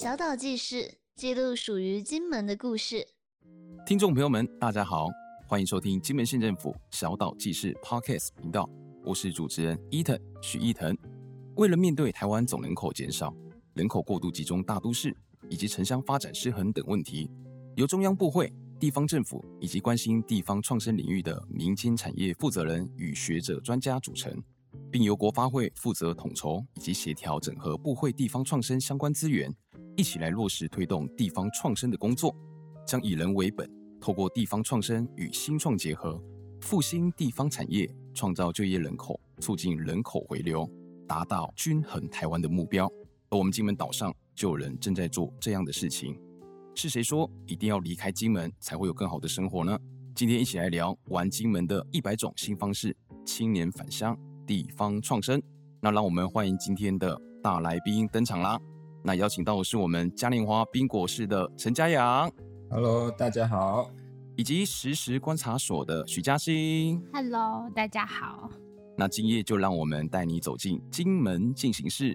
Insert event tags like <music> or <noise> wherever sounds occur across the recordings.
小岛记事记录属于金门的故事。听众朋友们，大家好，欢迎收听金门县政府小岛记事 Podcast 频道，我是主持人伊藤许翼腾。为了面对台湾总人口减少、人口过度集中大都市以及城乡发展失衡等问题，由中央部会、地方政府以及关心地方创生领域的民间产业负责人与学者专家组成。并由国发会负责统筹以及协调整合部会地方创生相关资源，一起来落实推动地方创生的工作，将以人为本，透过地方创生与新创结合，复兴地方产业，创造就业人口，促进人口回流，达到均衡台湾的目标。而我们金门岛上就有人正在做这样的事情。是谁说一定要离开金门才会有更好的生活呢？今天一起来聊玩金门的一百种新方式，青年返乡。地方创生，那让我们欢迎今天的大来宾登场啦！那邀请到的是我们嘉年华冰果室的陈嘉阳，Hello，大家好；以及实时观察所的许嘉欣，Hello，大家好。那今夜就让我们带你走进金门进行式，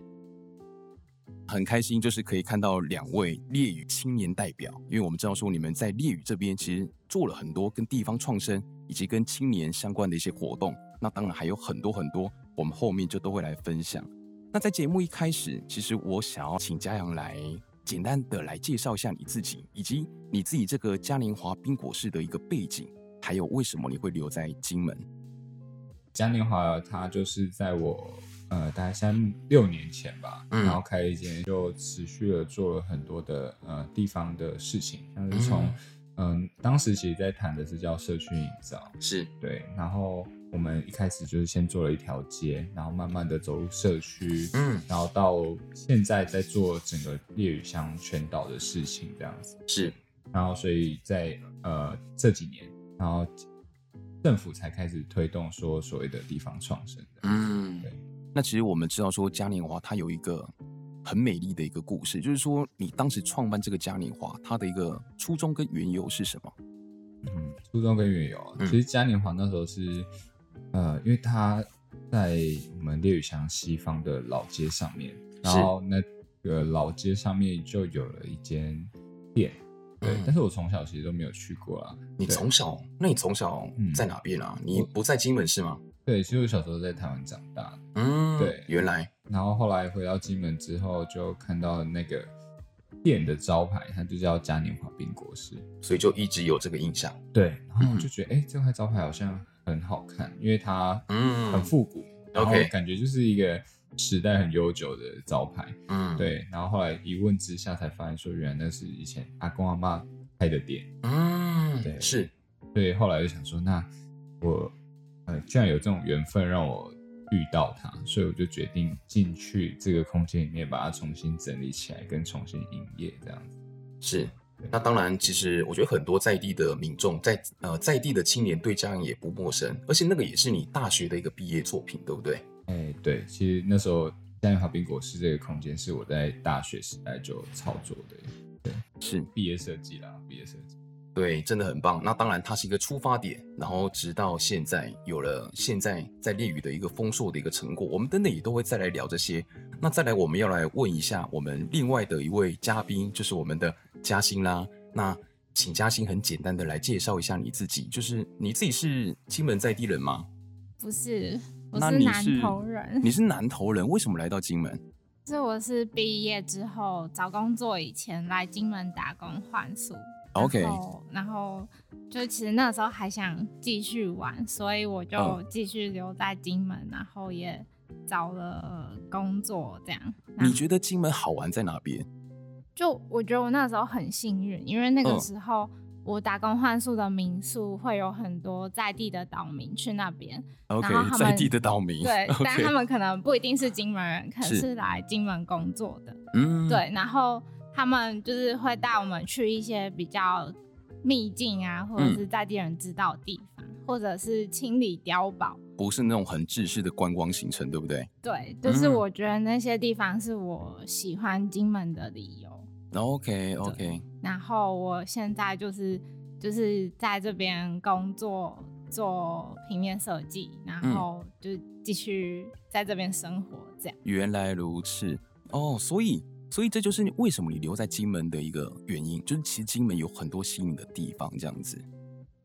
很开心，就是可以看到两位烈屿青年代表，因为我们知道说你们在烈屿这边其实做了很多跟地方创生以及跟青年相关的一些活动。那当然还有很多很多，我们后面就都会来分享。那在节目一开始，其实我想要请嘉阳来简单的来介绍一下你自己，以及你自己这个嘉年华冰果室的一个背景，还有为什么你会留在金门。嘉年华它就是在我呃大概三六年前吧，嗯、然后开了一间，就持续的做了很多的呃地方的事情，像是从嗯、呃、当时其实在谈的是叫社区营造，是对，然后。我们一开始就是先做了一条街，然后慢慢的走入社区，嗯，然后到现在在做整个烈屿乡全岛的事情这样子，是，然后所以在呃这几年，然后政府才开始推动说所谓的地方创生，嗯，对。那其实我们知道说嘉年华它有一个很美丽的一个故事，就是说你当时创办这个嘉年华，它的一个初衷跟缘由是什么？嗯，初衷跟缘由，其实嘉年华那时候是。呃，因为它在我们烈屿乡西方的老街上面，然后那个老街上面就有了一间店，对，嗯、但是我从小其实都没有去过啊。你从小？那你从小在哪边啊？嗯、你不在金门是吗？对，其实我小时候在台湾长大。嗯，对，原来。然后后来回到金门之后，就看到那个店的招牌，它就叫嘉年华宾果室，所以就一直有这个印象。对，然后我就觉得，哎、嗯，这块招牌好像。很好看，因为它嗯很复古，嗯、然后感觉就是一个时代很悠久的招牌，嗯对。然后后来一问之下才发现说，原来那是以前阿公阿妈开的店，嗯对是。所以后来就想说，那我呃既然有这种缘分让我遇到它，所以我就决定进去这个空间里面把它重新整理起来，跟重新营业这样子。是。那当然，其实我觉得很多在地的民众，在呃在地的青年对家人也不陌生，而且那个也是你大学的一个毕业作品，对不对？哎、欸，对，其实那时候嘉年华宾果室这个空间是我在大学时代就操作的，对，是毕业设计啦，毕业设计，对，真的很棒。那当然，它是一个出发点，然后直到现在有了现在在烈屿的一个丰硕的一个成果，我们等等也都会再来聊这些。那再来，我们要来问一下我们另外的一位嘉宾，就是我们的。嘉欣啦，那请嘉欣很简单的来介绍一下你自己，就是你自己是金门在地人吗？不是，我是南投人。<laughs> 你是南投人，为什么来到金门？是我是毕业之后找工作以前来金门打工换宿。OK，然后就其实那时候还想继续玩，所以我就继续留在金门，嗯、然后也找了工作这样。你觉得金门好玩在哪边？就我觉得我那时候很幸运，因为那个时候我打工换宿的民宿会有很多在地的岛民去那边。OK，在地的岛民。对，Okay. 但他们可能不一定是金门人，可能是来金门工作的。嗯，对，然后他们就是会带我们去一些比较秘境啊，或者是在地人知道的地方，嗯、或者是清理碉堡。不是那种很制式的观光行程，对不对？对，就是我觉得那些地方是我喜欢金门的理由。OK OK，然后我现在就是就是在这边工作做平面设计，然后就继续在这边生活这样。原来如此哦，所以所以这就是为什么你留在金门的一个原因，就是其实金门有很多吸引的地方，这样子。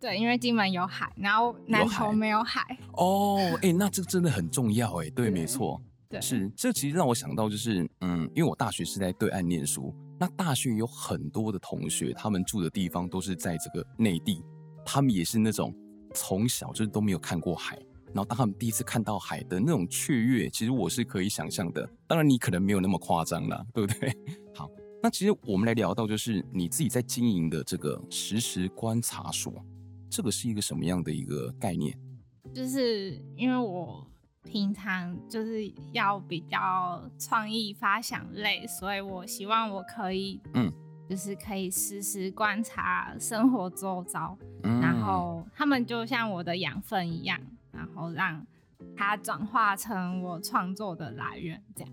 对，因为金门有海，然后南投没有海。哦，哎、欸，那这真的很重要，哎，对，没错，对，是这其实让我想到就是，嗯，因为我大学是在对岸念书，那大学有很多的同学，他们住的地方都是在这个内地，他们也是那种从小就是都没有看过海。然后当他们第一次看到海的那种雀跃，其实我是可以想象的。当然你可能没有那么夸张啦，对不对？<laughs> 好，那其实我们来聊到就是你自己在经营的这个实时观察所，这个是一个什么样的一个概念？就是因为我平常就是要比较创意发想类，所以我希望我可以嗯，就是可以实时观察生活周遭，嗯，然后他们就像我的养分一样。然后让它转化成我创作的来源，这样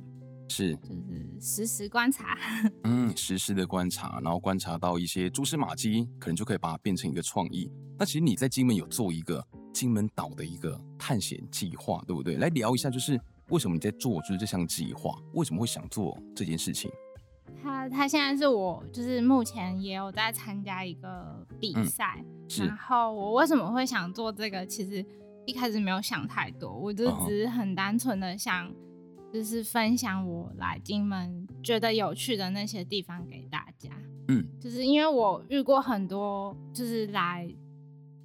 是就是实时观察，<laughs> 嗯，实时的观察，然后观察到一些蛛丝马迹，可能就可以把它变成一个创意。那其实你在金门有做一个金门岛的一个探险计划，对不对？来聊一下，就是为什么你在做就是这项计划？为什么会想做这件事情？他他现在是我就是目前也有在参加一个比赛，嗯、然后我为什么会想做这个？其实。一开始没有想太多，我就只是很单纯的想，就是分享我来金门觉得有趣的那些地方给大家。嗯，就是因为我遇过很多就是来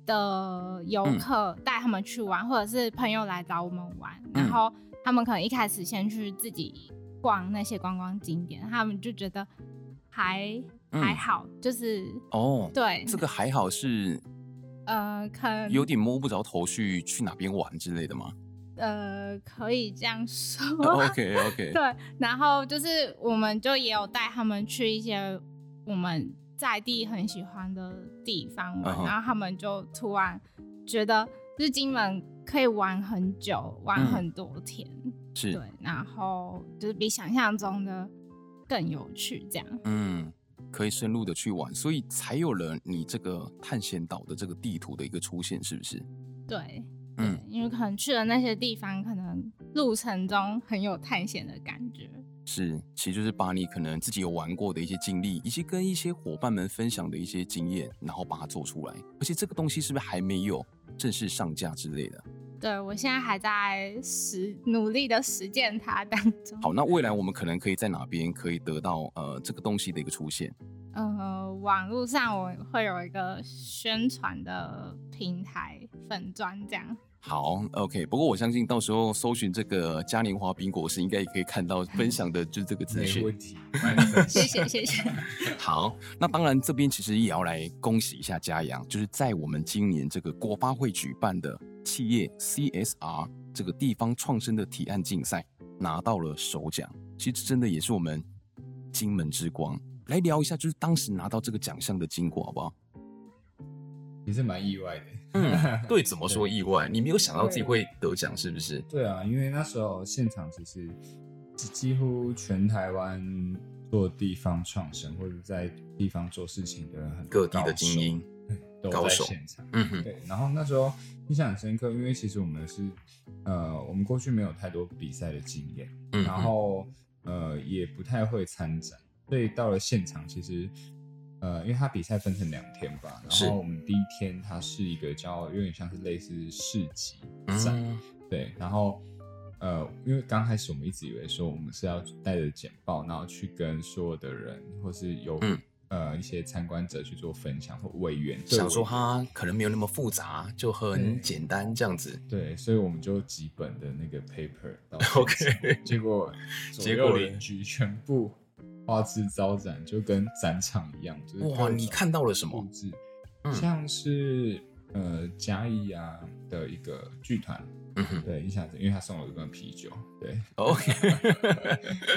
的游客带他们去玩，或者是朋友来找我们玩，然后他们可能一开始先去自己逛那些观光景点，他们就觉得还还好，就是哦，对，这个还好是。呃，可能有点摸不着头绪，去哪边玩之类的吗？呃，可以这样说。OK OK。<laughs> 对，然后就是我们就也有带他们去一些我们在地很喜欢的地方玩，uh. 然后他们就突然觉得，就是金门可以玩很久，玩很多天，嗯、是对，然后就是比想象中的更有趣，这样。嗯。可以深入的去玩，所以才有了你这个探险岛的这个地图的一个出现，是不是？对，嗯，因为可能去了那些地方，可能路程中很有探险的感觉。是，其实就是把你可能自己有玩过的一些经历，以及跟一些伙伴们分享的一些经验，然后把它做出来。而且这个东西是不是还没有正式上架之类的？对，我现在还在实努力的实践它当中。好，那未来我们可能可以在哪边可以得到呃这个东西的一个出现？呃，网络上我会有一个宣传的平台粉砖这样。好，OK。不过我相信到时候搜寻这个嘉年华宾果室，应该也可以看到 <laughs> 分享的就是这个资讯。没问题，<laughs> 谢谢谢谢。好，那当然这边其实也要来恭喜一下嘉阳，就是在我们今年这个国发会举办的。企业 CSR 这个地方创生的提案竞赛拿到了首奖，其实真的也是我们金门之光。来聊一下，就是当时拿到这个奖项的经过，好不好？也是蛮意外的。嗯，<laughs> 对，怎么说意外？你没有想到自己会得奖，是不是？对啊，因为那时候现场其实几乎全台湾做地方创生或者在地方做事情的很各地的精英。都在现场，嗯哼，对。然后那时候印象很深刻，因为其实我们是，呃，我们过去没有太多比赛的经验，嗯，然后呃也不太会参展，所以到了现场，其实呃，因为他比赛分成两天吧，然后我们第一天它是一个叫有点像是类似市集赛，嗯、对，然后呃，因为刚开始我们一直以为说我们是要带着简报，然后去跟所有的人或是有。嗯呃，一些参观者去做分享或委员，想说他可能没有那么复杂，就很简单这样子。对，所以我们就几本的那个 paper。<laughs> OK，结果结果邻居全部花枝招展，就跟展场一样。就是哇，你看到了什么？像是呃嘉义啊的一个剧团，嗯哼，对，一下子，因为他送了一罐啤酒，对，<laughs> OK，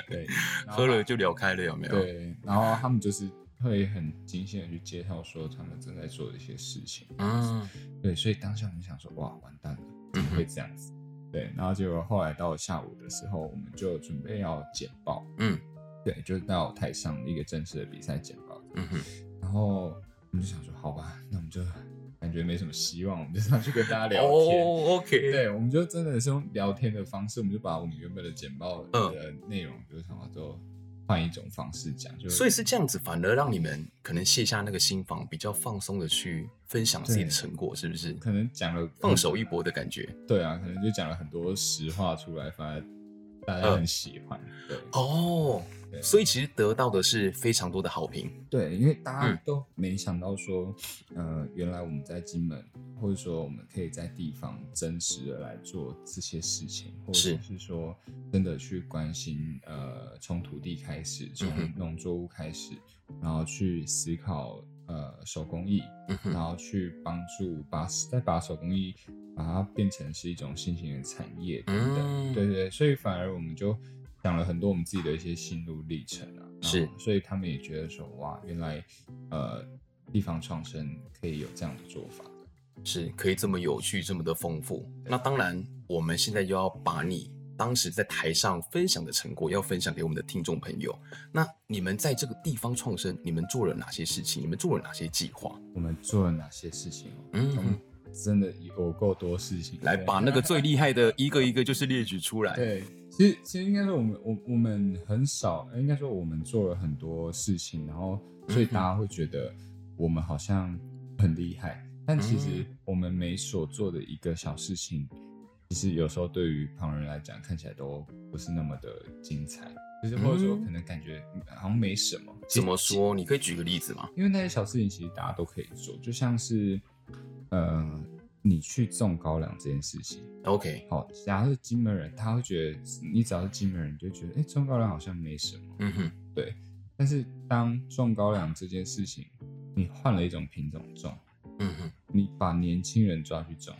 对，<laughs> 喝了就聊开了，有没有？对，然后他们就是。会很精心的去介绍说他们正在做的一些事情，嗯，对，所以当下我们想说，哇，完蛋了，怎么会这样子？嗯、对，然后结果后来到下午的时候，我们就准备要简报，嗯，对，就到台上一个正式的比赛简报，嗯哼，然后我们就想说，好吧，那我们就感觉没什么希望，我们就上去跟大家聊天，哦，OK，对，我们就真的是用聊天的方式，我们就把我们原本的简报的内容，嗯、就是想说换一种方式讲，就所以是这样子，反而让你们可能卸下那个心防，比较放松的去分享自己的成果，是不是？可能讲了放手一搏的感觉。对啊，可能就讲了很多实话出来，反而大家很喜欢。呃、对哦。所以其实得到的是非常多的好评。对，因为大家都没想到说，嗯、呃，原来我们在金门，或者说我们可以在地方真实的来做这些事情，或者是说真的去关心，呃，从土地开始，从农作物开始，然后去思考，呃，手工艺，然后去帮助把再把手工艺把它变成是一种新型的产业等等。对对对，所以反而我们就。讲了很多我们自己的一些心路历程啊，是，所以他们也觉得说，哇，原来呃地方创生可以有这样的做法，是可以这么有趣，这么的丰富。那当然，我们现在就要把你当时在台上分享的成果，要分享给我们的听众朋友。那你们在这个地方创生，你们做了哪些事情？你们做了哪些计划？我们做了哪些事情？嗯，嗯，真的有够多事情。来，把那个最厉害的一个一个就是列举出来。<laughs> 对。其实，其实应该说，我们我我们很少，应该说我们做了很多事情，然后所以大家会觉得我们好像很厉害。但其实我们每所做的一个小事情，其实有时候对于旁人来讲，看起来都不是那么的精彩，就是或者说可能感觉好像没什么。怎么说？你可以举个例子吗？因为那些小事情其实大家都可以做，就像是，呃。你去种高粱这件事情，OK，好。假如是金门人，他会觉得你只要是金门人，就觉得哎，种高粱好像没什么，嗯哼，对。但是当种高粱这件事情，你换了一种品种种，嗯哼，你把年轻人抓去种，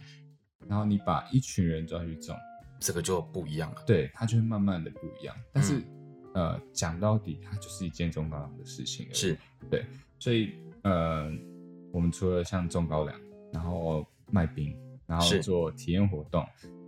然后你把一群人抓去种，这个就不一样了。对，它就会慢慢的不一样。但是，嗯、呃，讲到底，它就是一件种高粱的事情。是，对。所以，呃，我们除了像种高粱，然后。卖冰，然后做体验活动，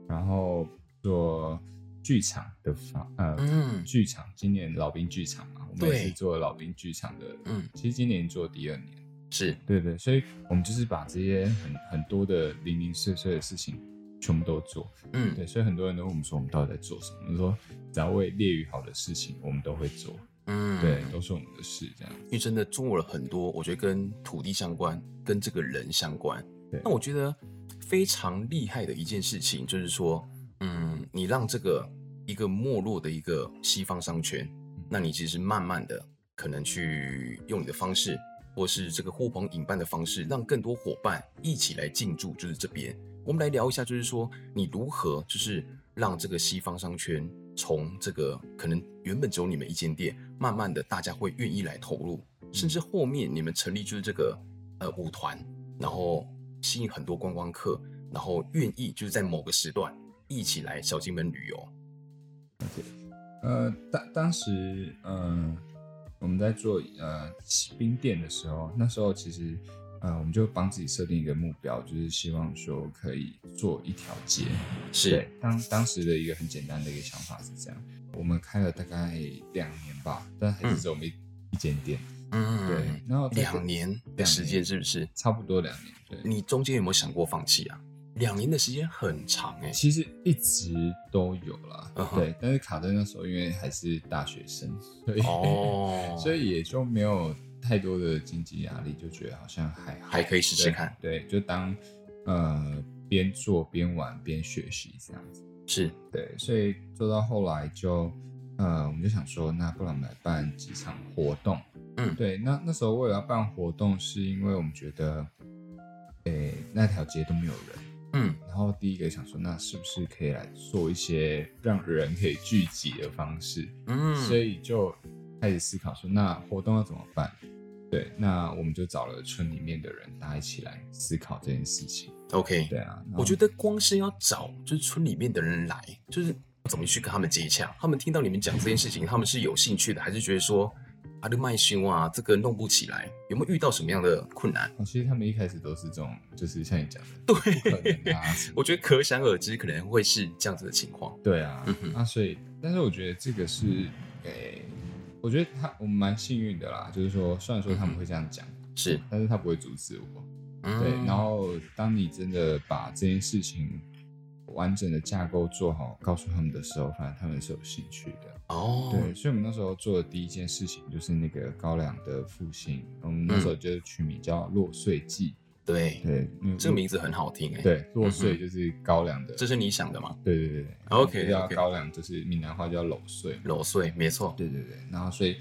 然后做剧场的方呃，嗯，剧场。今年老兵剧场嘛，我们也是做老兵剧场的。嗯，其实今年做第二年，是对对，所以我们就是把这些很很多的零零碎碎的事情全部都做。嗯，对，所以很多人都问我们说，我们到底在做什么？我们说只要为列屿好的事情，我们都会做。嗯，对，都是我们的事，这样。因为真的做了很多，我觉得跟土地相关，跟这个人相关。那我觉得非常厉害的一件事情，就是说，嗯，你让这个一个没落的一个西方商圈，那你其实慢慢的可能去用你的方式，或是这个呼朋引伴的方式，让更多伙伴一起来进驻，就是这边。我们来聊一下，就是说你如何就是让这个西方商圈从这个可能原本只有你们一间店，慢慢的大家会愿意来投入，甚至后面你们成立就是这个呃舞团，然后。吸引很多观光客，然后愿意就是在某个时段一起来小金门旅游。OK，呃，当当时，嗯、我们在做呃冰店的时候，那时候其实，呃，我们就帮自己设定一个目标，就是希望说可以做一条街。是，当当时的一个很简单的一个想法是这样。我们开了大概两年吧，但还是只有我们一间店。嗯，对，然后两年的时间是不是？差不多两年。对，你中间有没有想过放弃啊？两年的时间很长哎、欸。其实一直都有啦，uh huh. 对，但是卡在那时候，因为还是大学生，所以、oh. <laughs> 所以也就没有太多的经济压力，就觉得好像还还可以试试看。对，就当呃边做边玩边学习这样子。是对，所以做到后来就呃，我们就想说，那不然我们来办几场活动。嗯，对，那那时候为了要办活动，是因为我们觉得。诶，那条街都没有人，嗯，然后第一个想说，那是不是可以来做一些让人可以聚集的方式？嗯，所以就开始思考说，那活动要怎么办？对，那我们就找了村里面的人，大家一起来思考这件事情。OK，对啊，我觉得光是要找就是村里面的人来，就是怎么去跟他们接洽？他们听到你们讲这件事情，他们是有兴趣的，还是觉得说？阿德麦修啊，这个弄不起来，有没有遇到什么样的困难？其实他们一开始都是这种，就是像你讲的，对，我觉得可想而知，可能会是这样子的情况。对啊，啊，所以，但是我觉得这个是，诶、欸，我觉得他我们蛮幸运的啦，就是说，虽然说他们会这样讲，是、嗯，但是他不会阻止我。嗯、对，然后当你真的把这件事情完整的架构做好，告诉他们的时候，反正他们是有兴趣的。哦，对，所以我们那时候做的第一件事情就是那个高粱的复兴，我们那时候就取名叫《落穗记》。对对，这个名字很好听哎。对，落穗就是高粱的。这是你想的吗？对对对对。OK，叫高粱，就是闽南话叫卤穗。卤穗，没错。对对对。然后，所以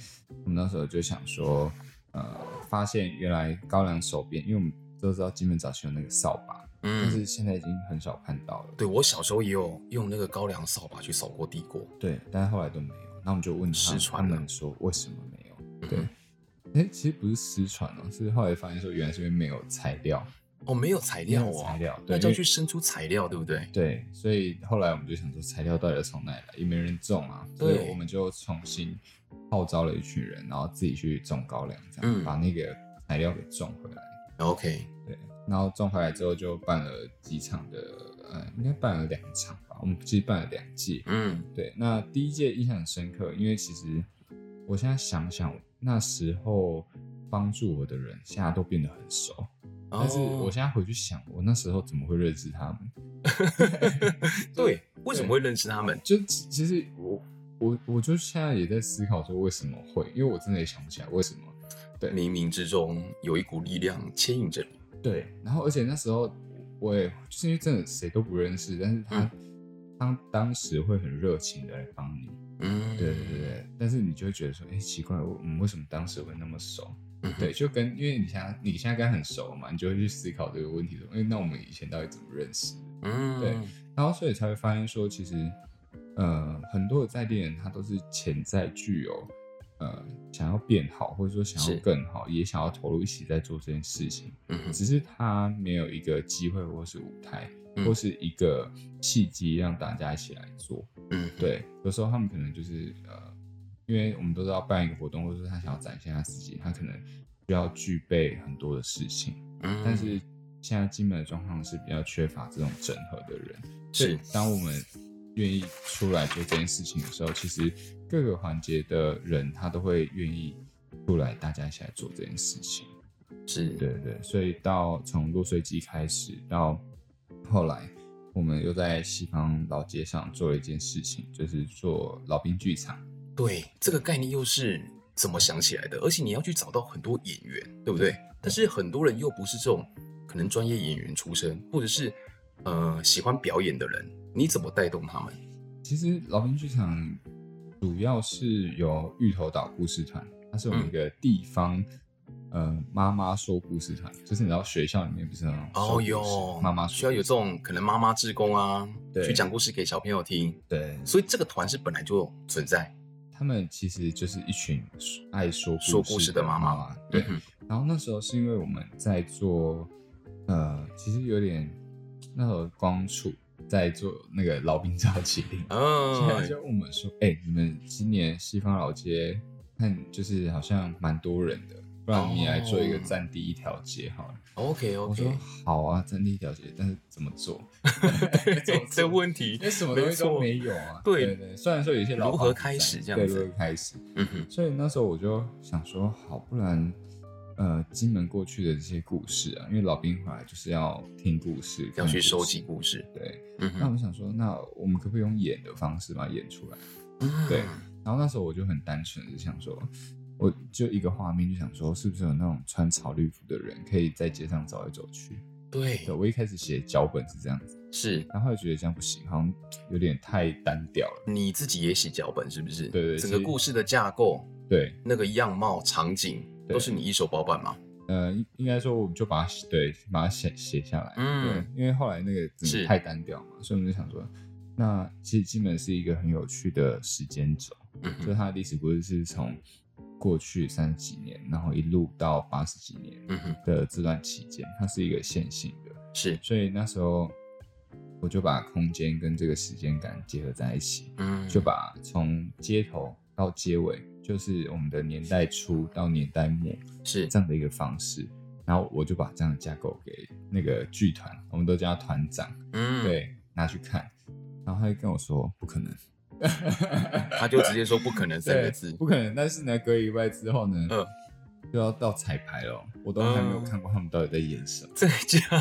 我们那时候就想说，呃，发现原来高粱手边，因为我们都知道金门早期有那个扫把，嗯，但是现在已经很少看到了。对，我小时候也有用那个高粱扫把去扫过地过。对，但是后来都没有。那我们就问他，他们说为什么没有？对。哎，其实不是失传哦，是后来发现说，原来是因为没有材料。哦，没有材料哦，材料，对，那就要去生出材料，对不对？对，所以后来我们就想说，材料到底要从哪里来？也没人种啊，所以我们就重新号召了一群人，然后自己去种高粱，这样把那个材料给种回来。OK，对，然后种回来之后就办了几场的，呃，应该办了两场吧，我们其实办了两届。嗯，对，那第一届印象很深刻，因为其实我现在想想，那时候帮助我的人现在都变得很熟。但是我现在回去想，我那时候怎么会认识他们？<laughs> 对，为什么会认识他们？就其实我我我就现在也在思考说为什么会，因为我真的也想不起来为什么。对，冥冥之中有一股力量牵引着你。对，然后而且那时候我也就是因为真的谁都不认识，但是他当、嗯、当时会很热情的来帮你。嗯，对对对，但是你就会觉得说，哎、欸，奇怪，我们为什么当时会那么熟？对，就跟因为你现在你现在跟他很熟嘛，你就会去思考这个问题，因为那我们以前到底怎么认识？嗯，对，然后所以才会发现说，其实呃很多的在地人他都是潜在具有呃想要变好，或者说想要更好，也想要投入一起在做这件事情，嗯，只是他没有一个机会或是舞台，或是一个契机让大家一起来做，嗯，对，有时候他们可能就是呃。因为我们都知道办一个活动，或者说他想要展现他自己，他可能需要具备很多的事情。嗯，但是现在金本的状况是比较缺乏这种整合的人。是，当我们愿意出来做这件事情的时候，其实各个环节的人他都会愿意出来，大家一起来做这件事情。是，对对。所以到从落水季开始，到后来我们又在西方老街上做了一件事情，就是做老兵剧场。对，这个概念又是怎么想起来的？而且你要去找到很多演员，对不对？但是很多人又不是这种可能专业演员出身，或者是呃喜欢表演的人，你怎么带动他们？其实老兵剧场主要是由芋头岛故事团，它是我们一个地方、嗯、呃妈妈说故事团，就是你知道学校里面不是那种哦哟妈妈需要有这种可能妈妈志工啊，对，去讲故事给小朋友听，对，所以这个团是本来就存在。他们其实就是一群爱说说故事的妈妈，对。然后那时候是因为我们在做，呃，其实有点那时候光处在做那个老兵召集令，哦，现在就问我们说，哎、欸，你们今年西方老街看就是好像蛮多人的。不然你来做一个战地一条街好了。OK OK。我说好啊，战地一条街，但是怎么做？<laughs> 这问题，<laughs> 那什么东西都没有啊。对对对，虽然说有一些老如何开始这样子，对，如何开始。嗯哼。所以那时候我就想说，好，不然呃，金门过去的这些故事啊，因为老兵回来就是要听故事，要去收集故事。对。那我们想说，那我们可不可以用演的方式把它演出来？嗯。对。然后那时候我就很单纯的想说。我就一个画面，就想说，是不是有那种穿草绿服的人，可以在街上走来走去？对，对，我一开始写脚本是这样子，是，然后又觉得这样不行，好像有点太单调了。你自己也写脚本是不是？对对，整个故事的架构，对，那个样貌、场景都是你一手包办吗？呃，应该说，我们就把它对，把它写写下来。嗯，对，因为后来那个真的太单调嘛，所以我们就想说，那其实基本是一个很有趣的时间轴，嗯，就是它的历史故事是从。过去三十几年，然后一路到八十几年的这段期间，它是一个线性的，是，所以那时候我就把空间跟这个时间感结合在一起，嗯，就把从街头到街尾，就是我们的年代初到年代末，是。这样的一个方式，然后我就把这样的架构给那个剧团，我们都叫他团长，嗯，对，拿去看，然后他就跟我说不可能。他就直接说不可能三个字，不可能。但是呢，隔一礼拜之后呢，嗯，就要到彩排了，我都还没有看过他们到底在演什么，<laughs> 真的？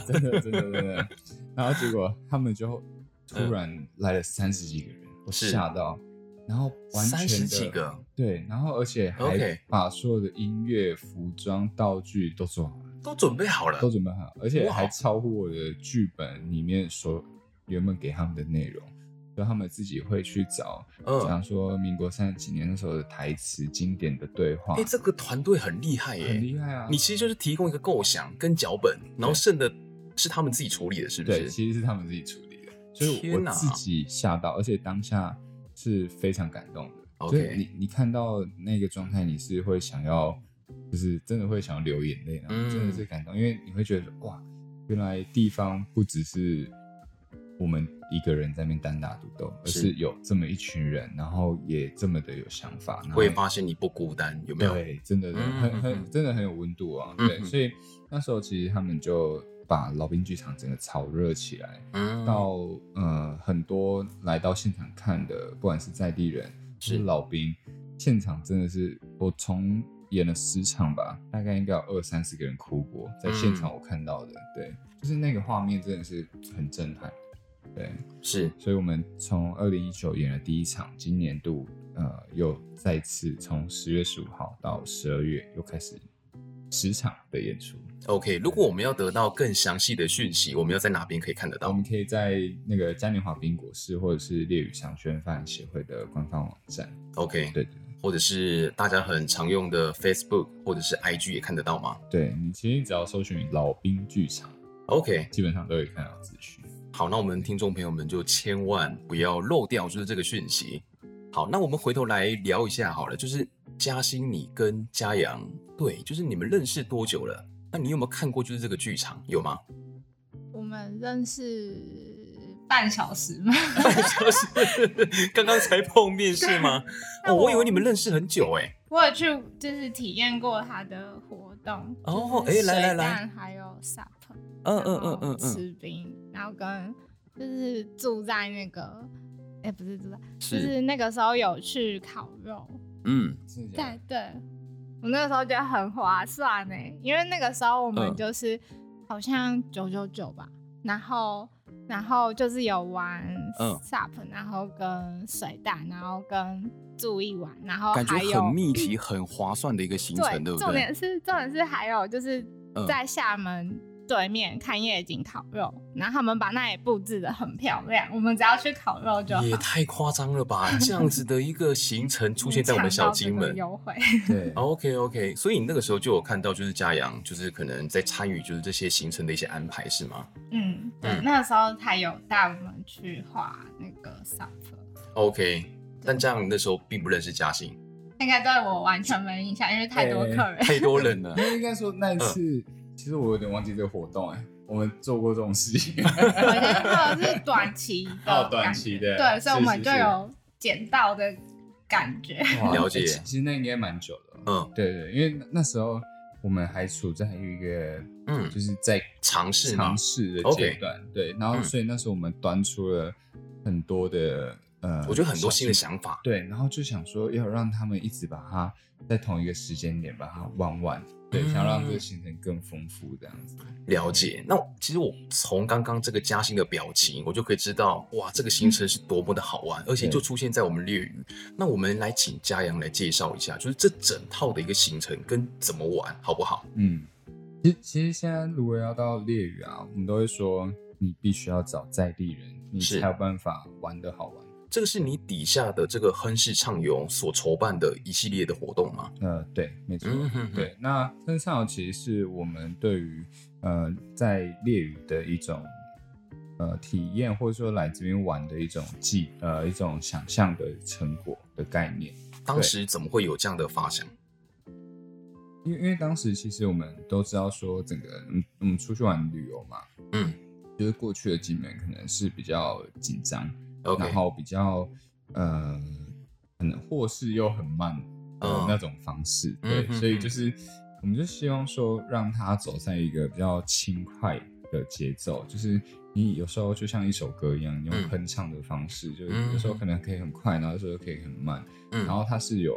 真的真的真的。然后结果他们就突然来了三十几个人，我吓到。然后完全的三十几个，对，然后而且还把所有的音乐、服装、道具都做好了，都准备好了，都准备好，而且还超乎我的剧本里面所原本给他们的内容，所以他们自己会去找，讲说民国三十几年那时候的台词、经典的对话。哎，这个团队很厉害耶，很厉害啊！你其实就是提供一个构想跟脚本，然后剩的是他们自己处理的，是不是？对，其实是他们自己处理的，所以我自己吓到，而且当下。是非常感动的。OK，你你看到那个状态，你是会想要，就是真的会想要流眼泪，然后真的是感动，嗯、因为你会觉得哇，原来地方不只是我们一个人在那边单打独斗，而是有这么一群人，然后也这么的有想法，会发现你不孤单，有没有？对，真的很很真的很有温度啊。对，所以那时候其实他们就。把老兵剧场整个炒热起来，嗯、到呃很多来到现场看的，不管是在地人是老兵，现场真的是我从演了十场吧，大概应该有二三十个人哭过，在现场我看到的，嗯、对，就是那个画面真的是很震撼，对，是，所以我们从二零一九演了第一场，今年度呃又再次从十月十五号到十二月又开始十场的演出。OK，如果我们要得到更详细的讯息，我们要在哪边可以看得到？我们可以在那个嘉年华宾果室，或者是烈屿乡宣范协会的官方网站。OK，对，对，或者是大家很常用的 Facebook 或者是 IG 也看得到吗？对，你其实只要搜寻老兵剧场，OK，基本上都可以看到资讯。好，那我们听众朋友们就千万不要漏掉，就是这个讯息。好，那我们回头来聊一下好了，就是嘉欣，你跟嘉阳，对，就是你们认识多久了？那你有没有看过就是这个剧场有吗？我们认识半小时吗？<laughs> 半小时，刚刚才碰面是吗？哦，我以为你们认识很久哎。我有去就是体验过他的活动哦，哎，来来来，还有 SUP，嗯嗯嗯嗯嗯，吃冰，然后跟就是住在那个，哎，不是住在，就是那个时候有去烤肉，嗯，对对。我那个时候觉得很划算呢，因为那个时候我们就是好像九九九吧，然后然后就是有玩 SUP，然后跟水弹，然后跟住一晚，然后还有感觉很密集、很划算的一个行程，对不对？重点是重点是还有就是在厦门。对面看夜景烤肉，然后他们把那里布置的很漂亮，我们只要去烤肉就好。也太夸张了吧！这样子的一个行程 <laughs> 出现在我们小金门，优惠。<laughs> 对，OK OK，所以你那个时候就有看到，就是嘉阳，就是可能在参与，就是这些行程的一些安排，是吗？嗯，对，嗯、那个时候他有带我们去画那个 SUP。OK，但嘉阳那时候并不认识嘉欣，应该对我完全没印象，因为太多客人，太多人了。<laughs> 应该说那一次。嗯其实我有点忘记这个活动哎，我们做过这种事情，<laughs> 好像是短期的，哦，短期的，对，所以我们就有捡到的感觉。了解，其实那应该蛮久的，嗯，对对，因为那时候我们还处在一个，嗯，就是在尝试尝试的阶段，对，然后所以那时候我们端出了很多的，呃，我觉得很多新的想法，对，然后就想说要让他们一直把它在同一个时间点把它玩完。对，想让这个行程更丰富，这样子。了解。那其实我从刚刚这个嘉兴的表情，我就可以知道，哇，这个行程是多么的好玩，而且就出现在我们猎屿。那我们来请嘉阳来介绍一下，就是这整套的一个行程跟怎么玩，好不好？嗯，其实其实现在如果要到猎屿啊，我们都会说，你必须要找在地人，你才有办法玩的好玩。这个是你底下的这个亨氏畅游所筹办的一系列的活动吗？呃，对，没错。嗯、哼哼对，那亨氏畅游其实是我们对于呃在烈屿的一种呃体验，或者说来这边玩的一种记呃一种想象的成果的概念。当时怎么会有这样的发想？因为因为当时其实我们都知道说整个嗯我们出去玩旅游嘛，嗯，就是过去的几年可能是比较紧张。Okay. 然后比较呃，可能或是又很慢的那种方式，uh, 对，所以就是我们就希望说，让他走在一个比较轻快的节奏，就是你有时候就像一首歌一样，你用哼唱的方式，嗯、就有时候可能可以很快，然后有时候可以很慢，嗯、然后它是有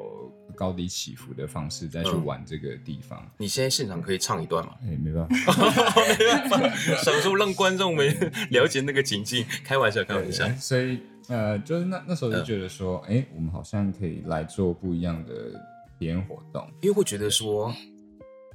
高低起伏的方式再去玩这个地方。你现在现场可以唱一段吗？哎，没办法，<laughs> 没办法，想说让观众们了解那个情境，开玩笑，开玩笑。所以呃，就是那那时候就觉得说，哎、呃欸，我们好像可以来做不一样的体验活动，因为会觉得说，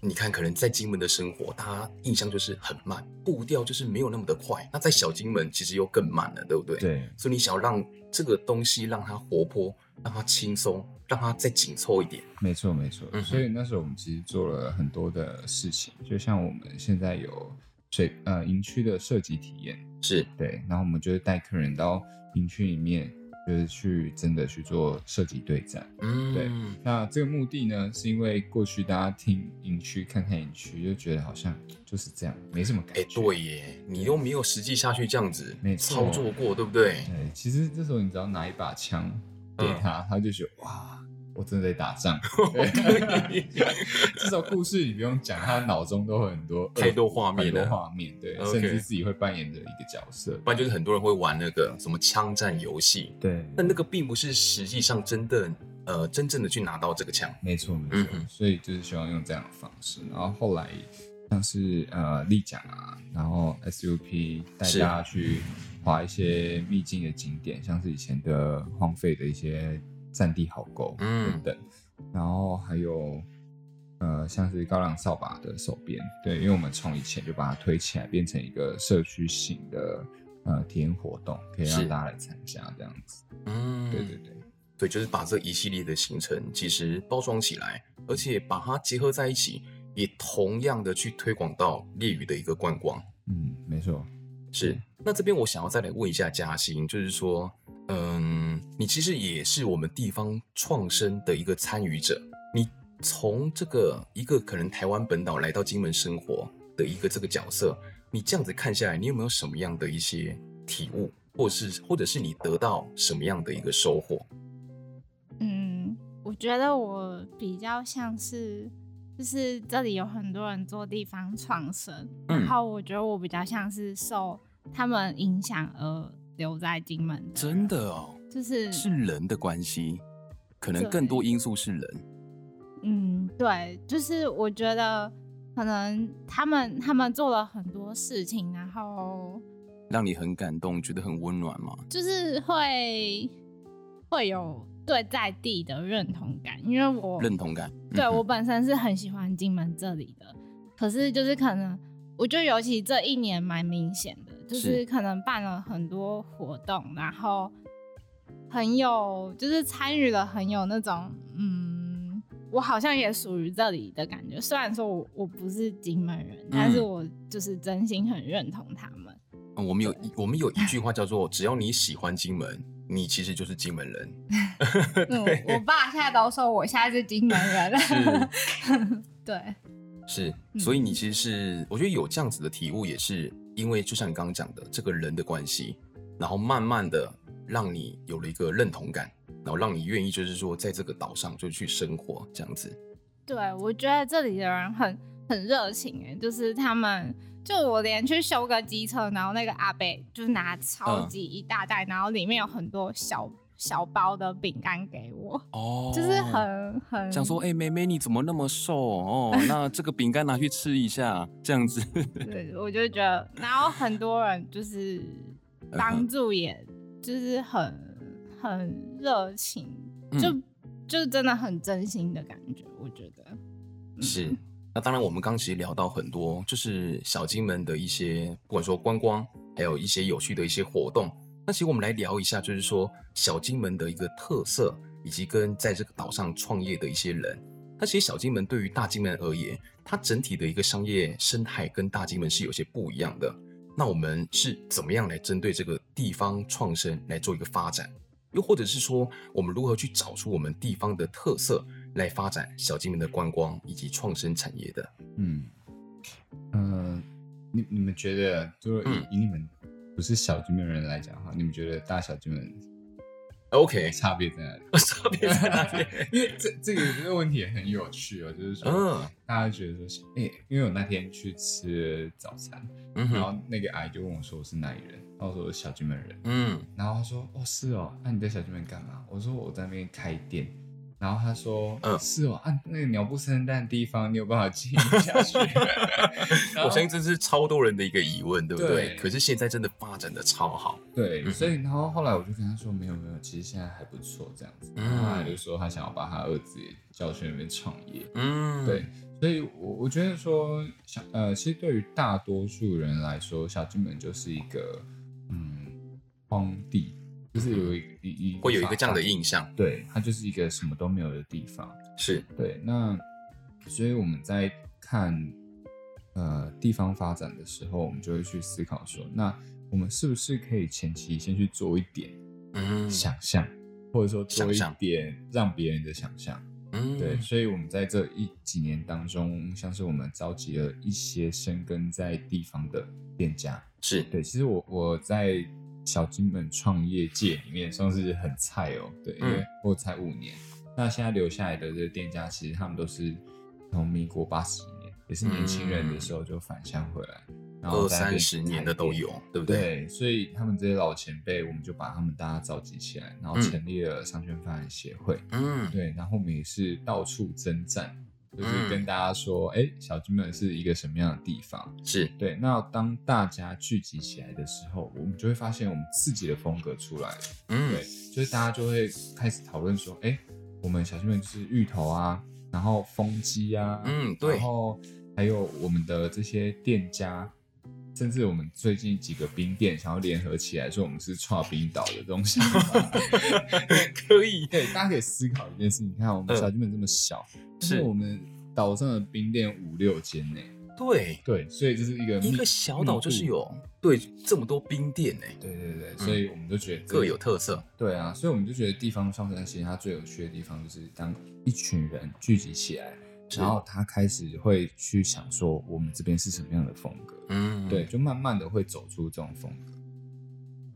你看，可能在金门的生活，大家印象就是很慢，步调就是没有那么的快。那在小金门其实又更慢了，对不对？对。所以你想要让这个东西让它活泼，让它轻松，让它再紧凑一点。没错，没错。嗯、所以那时候我们其实做了很多的事情，就像我们现在有水呃营区的设计体验，是对。然后我们就是带客人到营区里面。就是去真的去做射击对战，嗯，对。那这个目的呢，是因为过去大家听营区、看看营区，就觉得好像就是这样，没什么感觉。哎、欸，对耶，你又没有实际下去这样子操作过，对不对？对，其实这时候你只要拿一把枪给他，嗯、他就觉得哇。我真的在打仗，<laughs> <laughs> 至少故事你不用讲，他脑中都会很多太多画面，太多画面，对.甚至自己会扮演的一个角色。不然就是很多人会玩那个什么枪战游戏，对，但那个并不是实际上真的，呃，真正的去拿到这个枪。没错，没错、嗯。所以就是希望用这样的方式。然后后来像是呃立桨啊，然后 SUP 带大家去滑一些秘境的景点，像是以前的荒废的一些。战地壕沟等等，嗯，然后还有呃，像是高粱扫把的手边，对，因为我们从以前就把它推起来，变成一个社区型的呃体验活动，可以让大家来参加这样子。嗯，对对对，对，就是把这一系列的行程其实包装起来，而且把它结合在一起，也同样的去推广到烈屿的一个观光。嗯，没错，是。那这边我想要再来问一下嘉兴，就是说。嗯，你其实也是我们地方创生的一个参与者。你从这个一个可能台湾本岛来到金门生活的一个这个角色，你这样子看下来，你有没有什么样的一些体悟，或是或者是你得到什么样的一个收获？嗯，我觉得我比较像是，就是这里有很多人做地方创生，嗯，然后我觉得我比较像是受他们影响而。留在金门的真的哦，就是是人的关系，可能更多因素是人。嗯，对，就是我觉得可能他们他们做了很多事情，然后让你很感动，觉得很温暖嘛。就是会会有对在地的认同感，因为我认同感，对、嗯、我本身是很喜欢金门这里的，可是就是可能我觉得尤其这一年蛮明显的。就是可能办了很多活动，然后很有，就是参与了很有那种，嗯，我好像也属于这里的感觉。虽然说我我不是金门人，嗯，但是我就是真心很认同他们。嗯，我们有我们有一句话叫做“只要你喜欢金门，你其实就是金门人。<laughs> <laughs> ”嗯，我爸现在都说我现在是金门人。<laughs> 对，是，所以你其实是，我觉得有这样子的体悟也是。因为就像你刚刚讲的，这个人的关系，然后慢慢的让你有了一个认同感，然后让你愿意就是说在这个岛上就去生活这样子。对，我觉得这里的人很很热情哎，就是他们就我连去修个机车，然后那个阿伯就是拿超级一大袋，嗯、然后里面有很多小。小包的饼干给我哦，就是很很想说，哎、欸，妹妹你怎么那么瘦哦？那这个饼干拿去吃一下，这样子。对，我就觉得，然后很多人就是帮助，也就是很很热情，就、嗯、就真的很真心的感觉。我觉得是。那当然，我们刚其实聊到很多，就是小金门的一些，不管说观光，还有一些有趣的一些活动。那其实我们来聊一下，就是说小金门的一个特色，以及跟在这个岛上创业的一些人。那其实小金门对于大金门而言，它整体的一个商业生态跟大金门是有些不一样的。那我们是怎么样来针对这个地方创生来做一个发展？又或者是说，我们如何去找出我们地方的特色来发展小金门的观光以及创生产业的？嗯，呃，你你们觉得，就是以，以你们。不是小金门人来讲哈，你们觉得大小金门，OK，差别在哪里？<laughs> 差别在哪里？<laughs> 因为这这个这个问题也很有趣哦，就是说，嗯，大家觉得说，哎、欸，因为我那天去吃早餐，嗯，然后那个阿姨就问我说我是哪里人，然后我说我是小金门人，嗯，然后他说哦是哦，那、啊、你在小金门干嘛？我说我在那边开店，然后他说：“嗯，是哦，按、啊、那个鸟不生蛋的地方，你有办法经营下去？” <laughs> 我相信这是超多人的一个疑问，对不对？对，可是现在真的发展的超好。对，所以然后后来我就跟他说：“没有没有，其实现在还不错，这样子。嗯”然后他就说他想要把他儿子也叫去那边创业。嗯，对，所以我我觉得说小呃，其实对于大多数人来说，小金门就是一个嗯荒地。就是有一一一会有一个这样的印象，对，它就是一个什么都没有的地方，是对。那所以我们在看呃地方发展的时候，我们就会去思考说，那我们是不是可以前期先去做一点嗯想象，或者说做一点让别人的想象，嗯，对。所以我们在这一几年当中，像是我们召集了一些生根在地方的店家，是对。其实我我在。小金本创业界里面算是很菜哦，对，因为我才五年，嗯、那现在留下来的这个店家，其实他们都是从民国八十年，也是年轻人的时候就返乡回来，嗯、然后二三十年的都有，对不对？对，所以他们这些老前辈，我们就把他们大家召集起来，然后成立了商圈发展协会，嗯，对，然后我们也是到处征战。就是跟大家说，哎、小金门是一个什么样的地方？是对。那当大家聚集起来的时候，我们就会发现我们自己的风格出来了。嗯，对，就是大家就会开始讨论说，哎、欸，我们小金门就是芋头啊，然后风机啊，嗯，对，然后还有我们的这些店家。甚至我们最近几个冰店想要联合起来，说我们是创冰岛的东西，<laughs> 可以，对，大家可以思考一件事情。你看，我们小金本这么小，是我们岛上的冰店五六间呢。对对，所以这是一个一个小岛就是有对这么多冰店呢。对对对，所以我们就觉得各有特色。对啊，所以我们就觉得地方创生其实它最有趣的地方，就是当一群人聚集起来。然后他开始会去想说，我们这边是什么样的风格？嗯，对，就慢慢的会走出这种风格，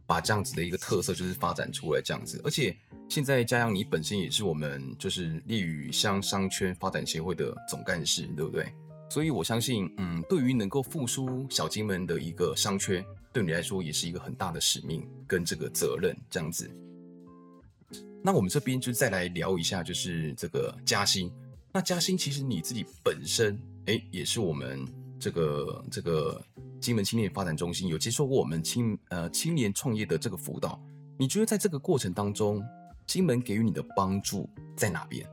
把这样子的一个特色就是发展出来这样子。而且现在嘉阳你本身也是我们就是利宇乡商圈发展协会的总干事，对不对？所以我相信，嗯，对于能够复苏小金门的一个商圈，对你来说也是一个很大的使命跟这个责任这样子。那我们这边就再来聊一下，就是这个嘉兴。那嘉兴其实你自己本身，哎、欸，也是我们这个这个金门青年发展中心有接受过我们青呃青年创业的这个辅导。你觉得在这个过程当中，金门给予你的帮助在哪边？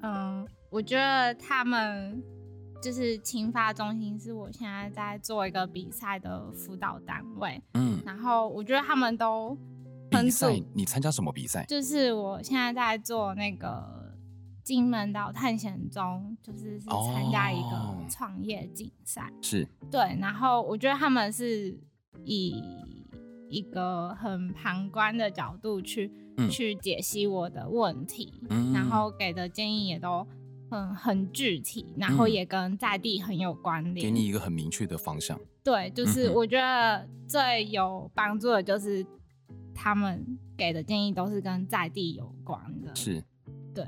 嗯，我觉得他们就是青发中心是我现在在做一个比赛的辅导单位。嗯，然后我觉得他们都比赛，你参加什么比赛？就是我现在在做那个。金门岛探险中，就是是参加一个创业竞赛，哦、是对。然后我觉得他们是以一个很旁观的角度去、嗯、去解析我的问题，嗯、然后给的建议也都很很具体，然后也跟在地很有关联，给你一个很明确的方向。对，就是我觉得最有帮助的就是他们给的建议都是跟在地有关的，是对。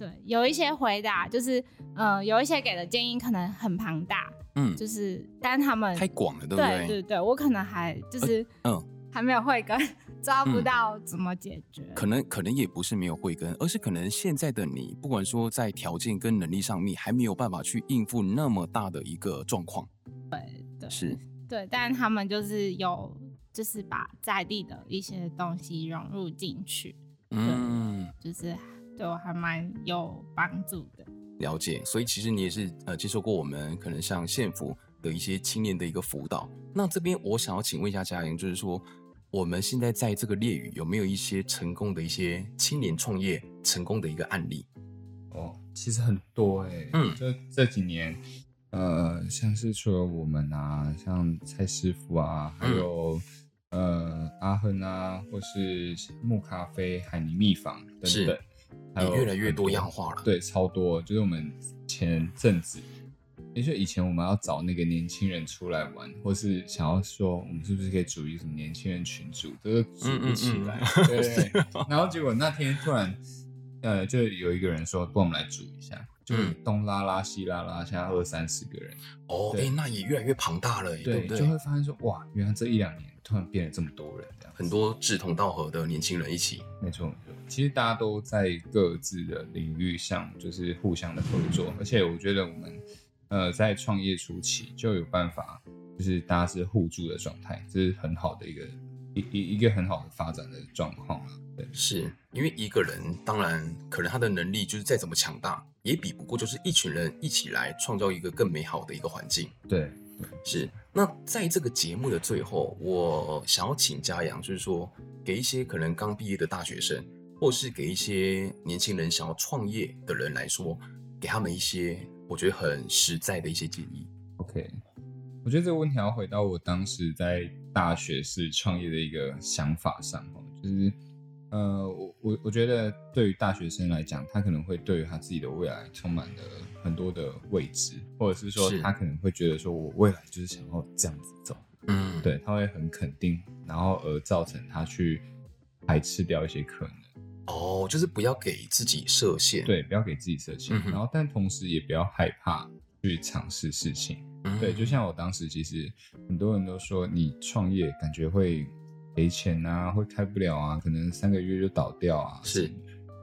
对，有一些回答就是，呃，有一些给的建议可能很庞大，嗯，就是，但他们太广了，对不对？对对对，我可能还就是，嗯，还没有慧根，抓不到怎么解决。可能可能也不是没有慧根，而是可能现在的你，不管说在条件跟能力上面，还没有办法去应付那么大的一个状况。对对，是，对，但他们就是有，就是把在地的一些东西融入进去，嗯，就是。对我还蛮有帮助的，了解。所以其实你也是呃接受过我们可能像县府的一些青年的一个辅导。那这边我想要请问一下嘉莹，就是说我们现在在这个列屿有没有一些成功的一些青年创业成功的一个案例？哦，其实很多哎、欸，嗯，就这几年，呃，像是除了我们啊，像蔡师傅啊，还有、嗯、呃阿亨啊，或是木咖啡、海尼蜜坊等等。还有越来越多样化了，对，超多。就是我们前阵子，也就以前我们要找那个年轻人出来玩，或是想要说我们是不是可以组一个什么年轻人群组，这个组不起来。嗯嗯嗯对，对，对，然后结果那天突然，呃，就有一个人说，帮我们来组一下，就是东拉拉西拉拉，现在二三十个人。哦，哎、欸，那也越来越庞大了，对，对不对？就会发现说，哇，原来这一两年突然变了这么多人，这样很多志同道合的年轻人一起。没错没错，其实大家都在各自的领域上就是互相的合作，而且我觉得我们呃在创业初期就有办法，就是大家是互助的状态，这是很好的一个一一一个很好的发展的状况了。对，是因为一个人当然可能他的能力就是再怎么强大，也比不过就是一群人一起来创造一个更美好的一个环境。对。是，那在这个节目的最后，我想要请嘉阳，就是说，给一些可能刚毕业的大学生，或是给一些年轻人想要创业的人来说，给他们一些我觉得很实在的一些建议。OK，我觉得这个问题要回到我当时在大学时创业的一个想法上，就是。呃，我我我觉得对于大学生来讲，他可能会对于他自己的未来充满了很多的未知，或者是说他可能会觉得说，我未来就是想要这样子走，嗯，对，他会很肯定，然后而造成他去排斥掉一些可能。哦，就是不要给自己设限，对，不要给自己设限，嗯，然后但同时也不要害怕去尝试事情，嗯，对，就像我当时其实很多人都说，你创业感觉会。赔钱啊，会开不了啊，可能三个月就倒掉啊。是，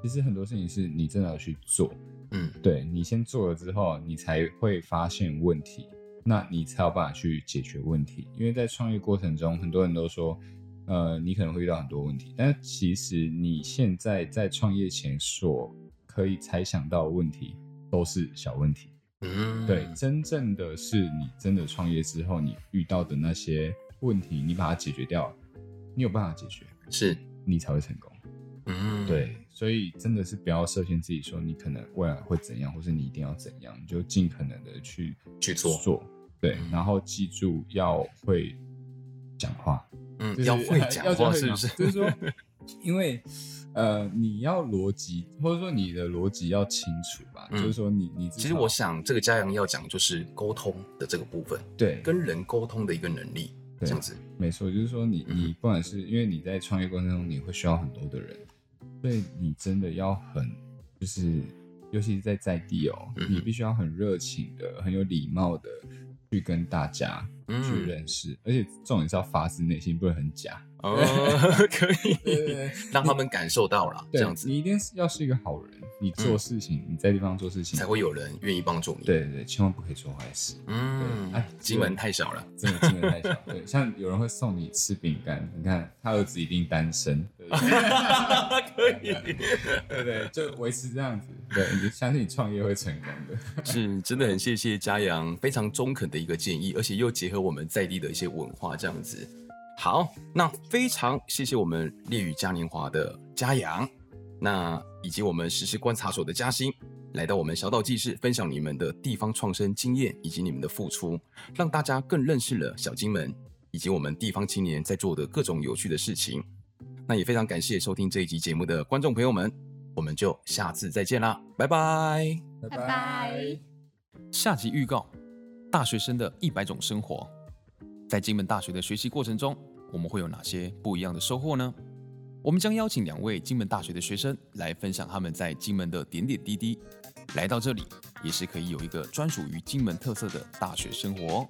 其实很多事情是你真的要去做，嗯，对，你先做了之后，你才会发现问题，那你才有办法去解决问题。因为在创业过程中，很多人都说，呃，你可能会遇到很多问题，但其实你现在在创业前所可以猜想到的问题都是小问题。嗯，对，真正的是你真的创业之后，你遇到的那些问题，你把它解决掉。你有办法解决，是你才会成功。嗯，对，所以真的是不要设限自己，说你可能未来会怎样，或是你一定要怎样，你就尽可能的去去做做。对，然后记住要会讲话，嗯，就是、要会 <laughs> 讲话，是不是？就是说，因为呃，你要逻辑，或者说你的逻辑要清楚吧。嗯、就是说你，你你其实我想，这个嘉阳要讲就是沟通的这个部分，对，跟人沟通的一个能力。对，这样子没错，就是说你你不管是因为你在创业过程中你会需要很多的人，所以你真的要很就是，尤其是在在地哦，你必须要很热情的、很有礼貌的去跟大家去认识，而且重点是要发自内心，不能很假。哦，<laughs> 可以，对对对，让他们感受到了这样子。你一定是要是一个好人，你做事情，你在地方做事情，才会有人愿意帮助你。对对对，千万不可以做坏事。嗯，哎，金门太小了，真的金门太小。对，像有人会送你吃饼干，你看他儿子一定单身。可以，对 <laughs> 对，就维持这样子。<laughs> 对，你相信你创业会成功的。<laughs> 是，真的很谢谢嘉阳非常中肯的一个建议，而且又结合我们在地的一些文化，这样子。好，那非常谢谢我们烈雨嘉年华的嘉阳，那以及我们实时事观察所的嘉兴，来到我们小岛记事，分享你们的地方创生经验以及你们的付出，让大家更认识了小金门以及我们地方青年在做的各种有趣的事情。那也非常感谢收听这一集节目的观众朋友们，我们就下次再见啦，拜拜，拜拜。下集预告：大学生的一百种生活。在金门大学的学习过程中，我们会有哪些不一样的收获呢？我们将邀请两位金门大学的学生来分享他们在金门的点点滴滴。来到这里，也是可以有一个专属于金门特色的大学生活哦。